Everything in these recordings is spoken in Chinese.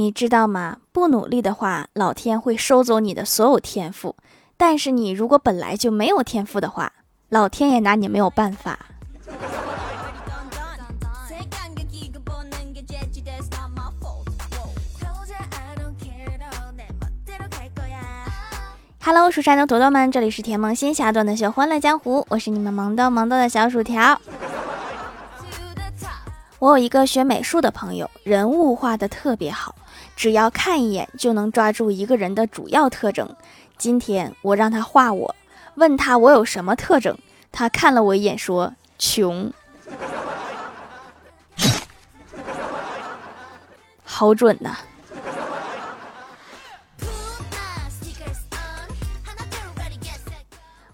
你知道吗？不努力的话，老天会收走你的所有天赋；但是你如果本来就没有天赋的话，老天也拿你没有办法。Hello，蜀山的朵朵们，这里是甜萌仙侠段的秀欢乐江湖，我是你们萌豆萌豆的小薯条。我有一个学美术的朋友，人物画的特别好。只要看一眼就能抓住一个人的主要特征。今天我让他画我，问他我有什么特征，他看了我一眼说：“穷。” 好准呐！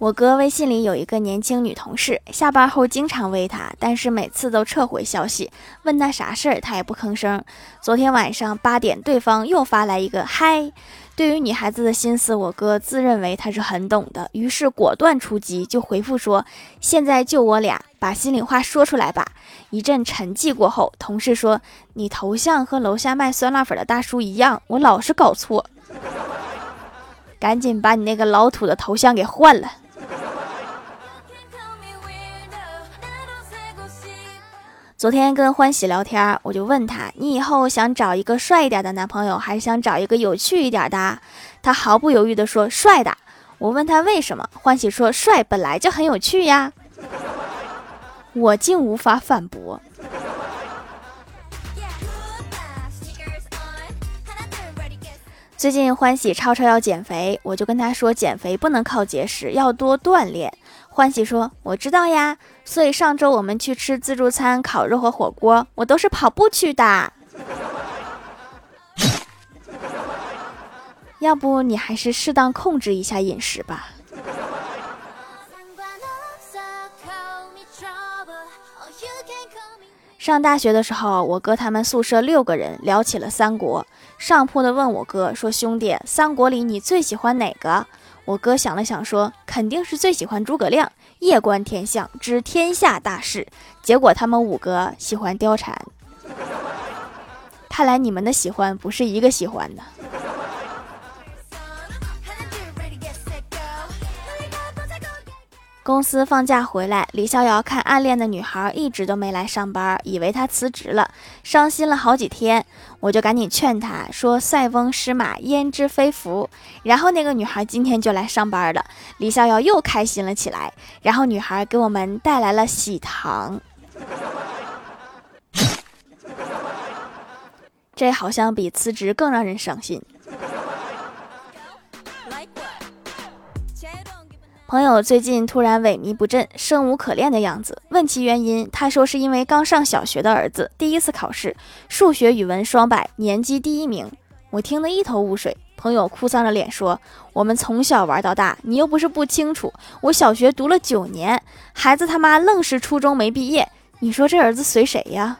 我哥微信里有一个年轻女同事，下班后经常微他，但是每次都撤回消息。问他啥事儿，他也不吭声。昨天晚上八点，对方又发来一个嗨。对于女孩子的心思，我哥自认为他是很懂的，于是果断出击，就回复说：“现在就我俩，把心里话说出来吧。”一阵沉寂过后，同事说：“你头像和楼下卖酸辣粉的大叔一样，我老是搞错。赶紧把你那个老土的头像给换了。”昨天跟欢喜聊天，我就问他：“你以后想找一个帅一点的男朋友，还是想找一个有趣一点的？”他毫不犹豫地说：“帅的。”我问他为什么，欢喜说：“帅本来就很有趣呀。”我竟无法反驳。最近欢喜超超要减肥，我就跟他说：“减肥不能靠节食，要多锻炼。”欢喜说：“我知道呀，所以上周我们去吃自助餐、烤肉和火锅，我都是跑步去的。要不你还是适当控制一下饮食吧。”上大学的时候，我哥他们宿舍六个人聊起了三国。上铺的问我哥说：“兄弟，三国里你最喜欢哪个？”我哥想了想，说：“肯定是最喜欢诸葛亮，夜观天象，知天下大事。”结果他们五个喜欢貂蝉。看来你们的喜欢不是一个喜欢的。公司放假回来，李逍遥看暗恋的女孩一直都没来上班，以为她辞职了，伤心了好几天。我就赶紧劝他说：“塞翁失马，焉知非福。”然后那个女孩今天就来上班了，李逍遥又开心了起来。然后女孩给我们带来了喜糖，这好像比辞职更让人伤心。朋友最近突然萎靡不振、生无可恋的样子，问其原因，他说是因为刚上小学的儿子第一次考试，数学、语文双百，年级第一名。我听得一头雾水。朋友哭丧着脸说：“我们从小玩到大，你又不是不清楚，我小学读了九年，孩子他妈愣是初中没毕业，你说这儿子随谁呀？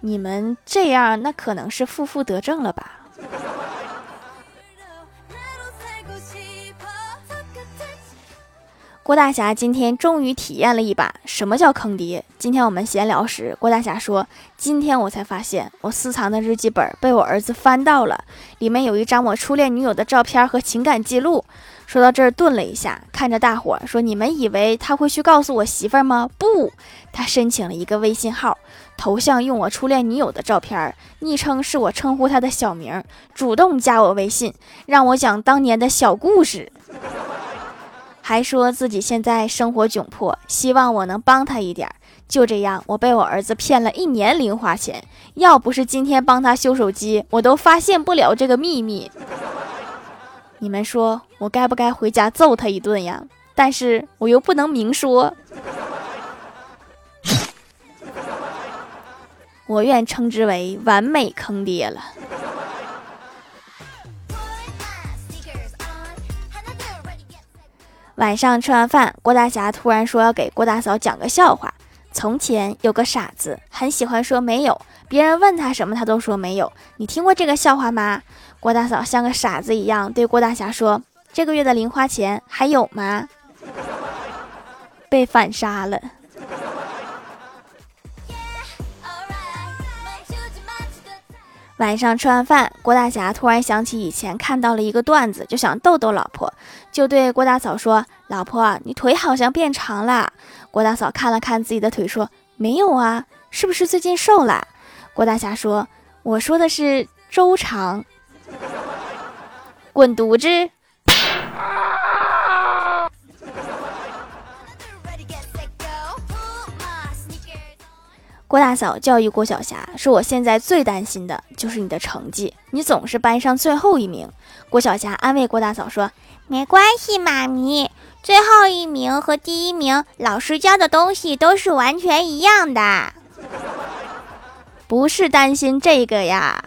你们这样，那可能是负负得正了吧？”郭大侠今天终于体验了一把什么叫坑爹。今天我们闲聊时，郭大侠说：“今天我才发现，我私藏的日记本被我儿子翻到了，里面有一张我初恋女友的照片和情感记录。”说到这儿，顿了一下，看着大伙说：“你们以为他会去告诉我媳妇儿吗？不，他申请了一个微信号，头像用我初恋女友的照片，昵称是我称呼他的小名，主动加我微信，让我讲当年的小故事。”还说自己现在生活窘迫，希望我能帮他一点。就这样，我被我儿子骗了一年零花钱。要不是今天帮他修手机，我都发现不了这个秘密。你们说我该不该回家揍他一顿呀？但是我又不能明说。我愿称之为完美坑爹了。晚上吃完饭，郭大侠突然说要给郭大嫂讲个笑话。从前有个傻子，很喜欢说没有，别人问他什么，他都说没有。你听过这个笑话吗？郭大嫂像个傻子一样对郭大侠说：“这个月的零花钱还有吗？”被反杀了。晚上吃完饭，郭大侠突然想起以前看到了一个段子，就想逗逗老婆，就对郭大嫂说：“老婆，你腿好像变长了。”郭大嫂看了看自己的腿，说：“没有啊，是不是最近瘦了？”郭大侠说：“我说的是周长。”滚犊子！郭大嫂教育郭晓霞说：“我现在最担心的就是你的成绩，你总是班上最后一名。”郭晓霞安慰郭大嫂说：“没关系，妈咪，最后一名和第一名，老师教的东西都是完全一样的，不是担心这个呀。”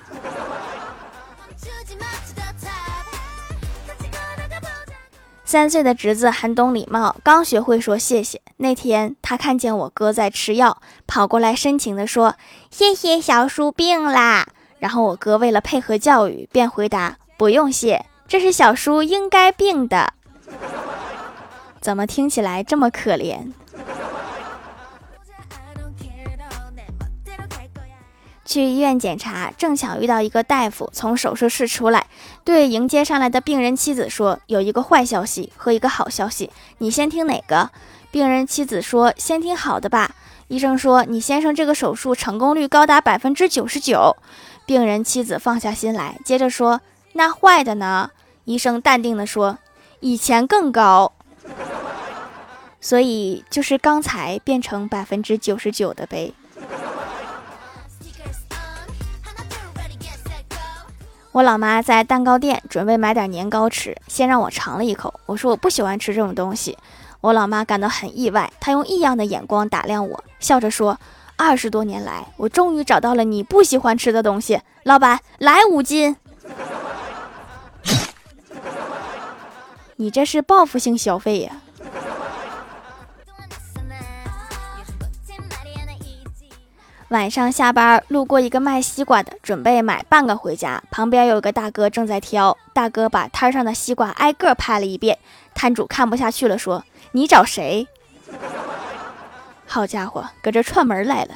三岁的侄子很懂礼貌，刚学会说谢谢。那天他看见我哥在吃药，跑过来深情地说：“谢谢小叔病啦。”然后我哥为了配合教育，便回答：“不用谢，这是小叔应该病的。”怎么听起来这么可怜？去医院检查，正巧遇到一个大夫从手术室出来，对迎接上来的病人妻子说：“有一个坏消息和一个好消息，你先听哪个？”病人妻子说：“先听好的吧。”医生说：“你先生这个手术成功率高达百分之九十九。”病人妻子放下心来，接着说：“那坏的呢？”医生淡定地说：“以前更高，所以就是刚才变成百分之九十九的呗。”我老妈在蛋糕店准备买点年糕吃，先让我尝了一口。我说我不喜欢吃这种东西。我老妈感到很意外，她用异样的眼光打量我，笑着说：“二十多年来，我终于找到了你不喜欢吃的东西。”老板，来五斤。你这是报复性消费呀！晚上下班，路过一个卖西瓜的，准备买半个回家。旁边有个大哥正在挑，大哥把摊上的西瓜挨个拍了一遍。摊主看不下去了，说：“你找谁？”好家伙，搁这串门来了。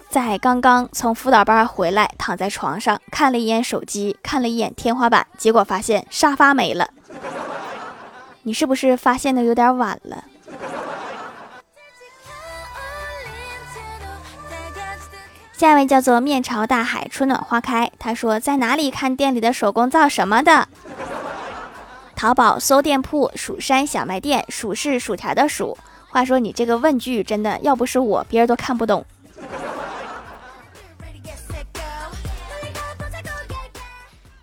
在刚刚从辅导班回来，躺在床上看了一眼手机，看了一眼天花板，结果发现沙发没了。你是不是发现的有点晚了？下一位叫做面朝大海，春暖花开，他说在哪里看店里的手工皂什么的？淘宝搜店铺“蜀山小卖店”，薯是薯条的薯。话说你这个问句真的要不是我，别人都看不懂。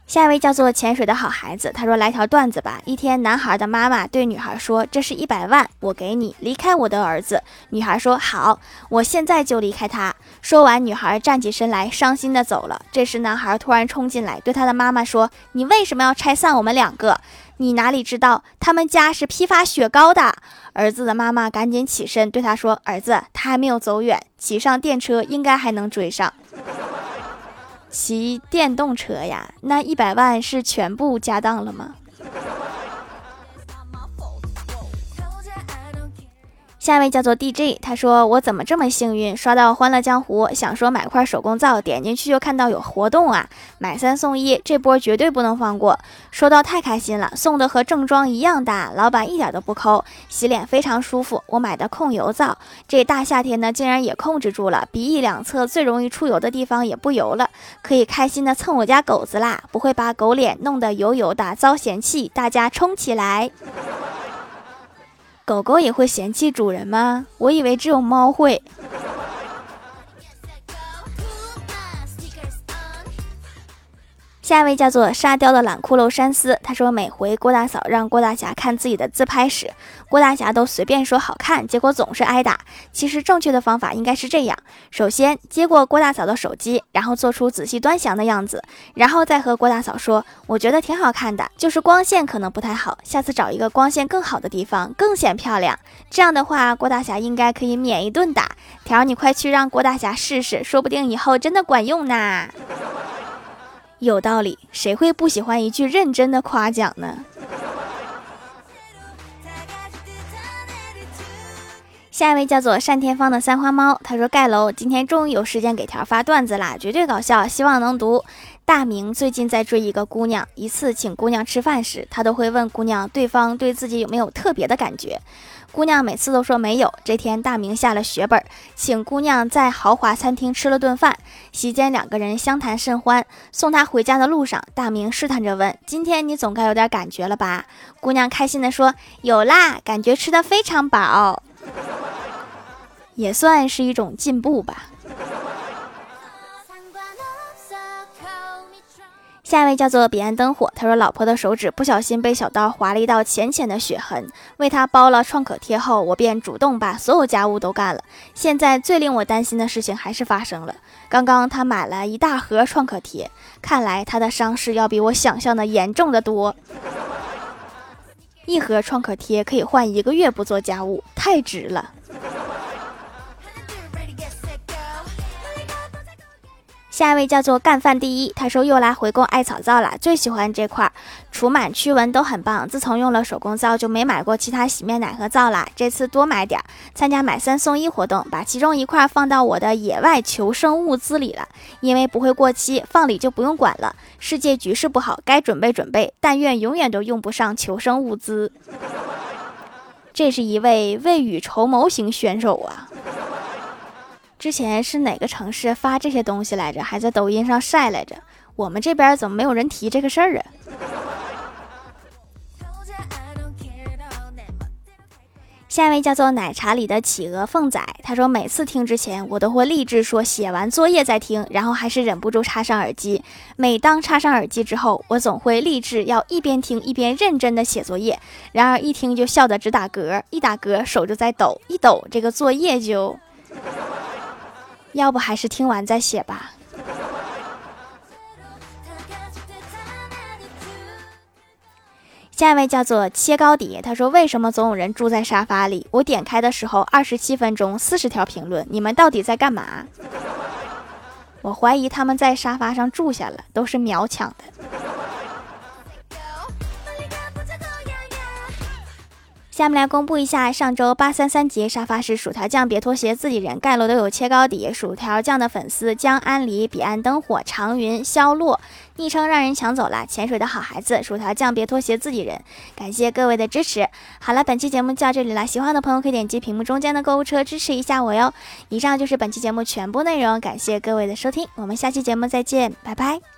下一位叫做潜水的好孩子，他说来条段子吧。一天，男孩的妈妈对女孩说：“这是一百万，我给你离开我的儿子。”女孩说：“好，我现在就离开他。”说完，女孩站起身来，伤心的走了。这时，男孩突然冲进来，对他的妈妈说：“你为什么要拆散我们两个？你哪里知道他们家是批发雪糕的？”儿子的妈妈赶紧起身对他说：“儿子，他还没有走远，骑上电车应该还能追上。”骑电动车呀？那一百万是全部家当了吗？下一位叫做 DJ，他说我怎么这么幸运，刷到《欢乐江湖》，想说买块手工皂，点进去就看到有活动啊，买三送一，这波绝对不能放过。收到太开心了，送的和正装一样大，老板一点都不抠，洗脸非常舒服。我买的控油皂，这大夏天呢，竟然也控制住了，鼻翼两侧最容易出油的地方也不油了，可以开心的蹭我家狗子啦，不会把狗脸弄得油油的遭嫌弃，大家冲起来！狗狗也会嫌弃主人吗？我以为只有猫会。下一位叫做沙雕的懒骷髅山思，他说每回郭大嫂让郭大侠看自己的自拍时，郭大侠都随便说好看，结果总是挨打。其实正确的方法应该是这样：首先接过郭大嫂的手机，然后做出仔细端详的样子，然后再和郭大嫂说：“我觉得挺好看的，就是光线可能不太好，下次找一个光线更好的地方，更显漂亮。”这样的话，郭大侠应该可以免一顿打。条，你快去让郭大侠试试，说不定以后真的管用呢。有道理，谁会不喜欢一句认真的夸奖呢？下一位叫做单天芳的三花猫，他说盖楼今天终于有时间给条发段子啦，绝对搞笑，希望能读。大明最近在追一个姑娘，一次请姑娘吃饭时，他都会问姑娘对方对自己有没有特别的感觉。姑娘每次都说没有。这天，大明下了血本，请姑娘在豪华餐厅吃了顿饭。席间，两个人相谈甚欢。送她回家的路上，大明试探着问：“今天你总该有点感觉了吧？”姑娘开心地说：“有啦，感觉吃的非常饱，也算是一种进步吧。”下一位叫做彼岸灯火，他说老婆的手指不小心被小刀划了一道浅浅的血痕，为他包了创可贴后，我便主动把所有家务都干了。现在最令我担心的事情还是发生了，刚刚他买了一大盒创可贴，看来他的伤势要比我想象的严重的多。一盒创可贴可以换一个月不做家务，太值了。下一位叫做干饭第一，他说又来回购艾草皂了，最喜欢这块，除螨驱蚊都很棒。自从用了手工皂，就没买过其他洗面奶和皂了。这次多买点，参加买三送一活动，把其中一块放到我的野外求生物资里了，因为不会过期，放里就不用管了。世界局势不好，该准备准备，但愿永远都用不上求生物资。这是一位未雨绸缪型选手啊。之前是哪个城市发这些东西来着？还在抖音上晒来着。我们这边怎么没有人提这个事儿啊？下一位叫做奶茶里的企鹅凤仔，他说每次听之前，我都会立志说写完作业再听，然后还是忍不住插上耳机。每当插上耳机之后，我总会立志要一边听一边认真的写作业，然而一听就笑得直打嗝，一打嗝手就在抖，一抖这个作业就。要不还是听完再写吧。下一位叫做切糕底，他说：“为什么总有人住在沙发里？我点开的时候，二十七分钟四十条评论，你们到底在干嘛？”我怀疑他们在沙发上住下了，都是秒抢的。下面来公布一下上周八三三节沙发是薯条酱，别拖鞋，自己人盖楼都有切糕底。薯条酱的粉丝江安离、彼岸灯火、长云、肖洛，昵称让人抢走了。潜水的好孩子，薯条酱别拖鞋，自己人。感谢各位的支持。好了，本期节目就到这里了，喜欢的朋友可以点击屏幕中间的购物车支持一下我哟。以上就是本期节目全部内容，感谢各位的收听，我们下期节目再见，拜拜。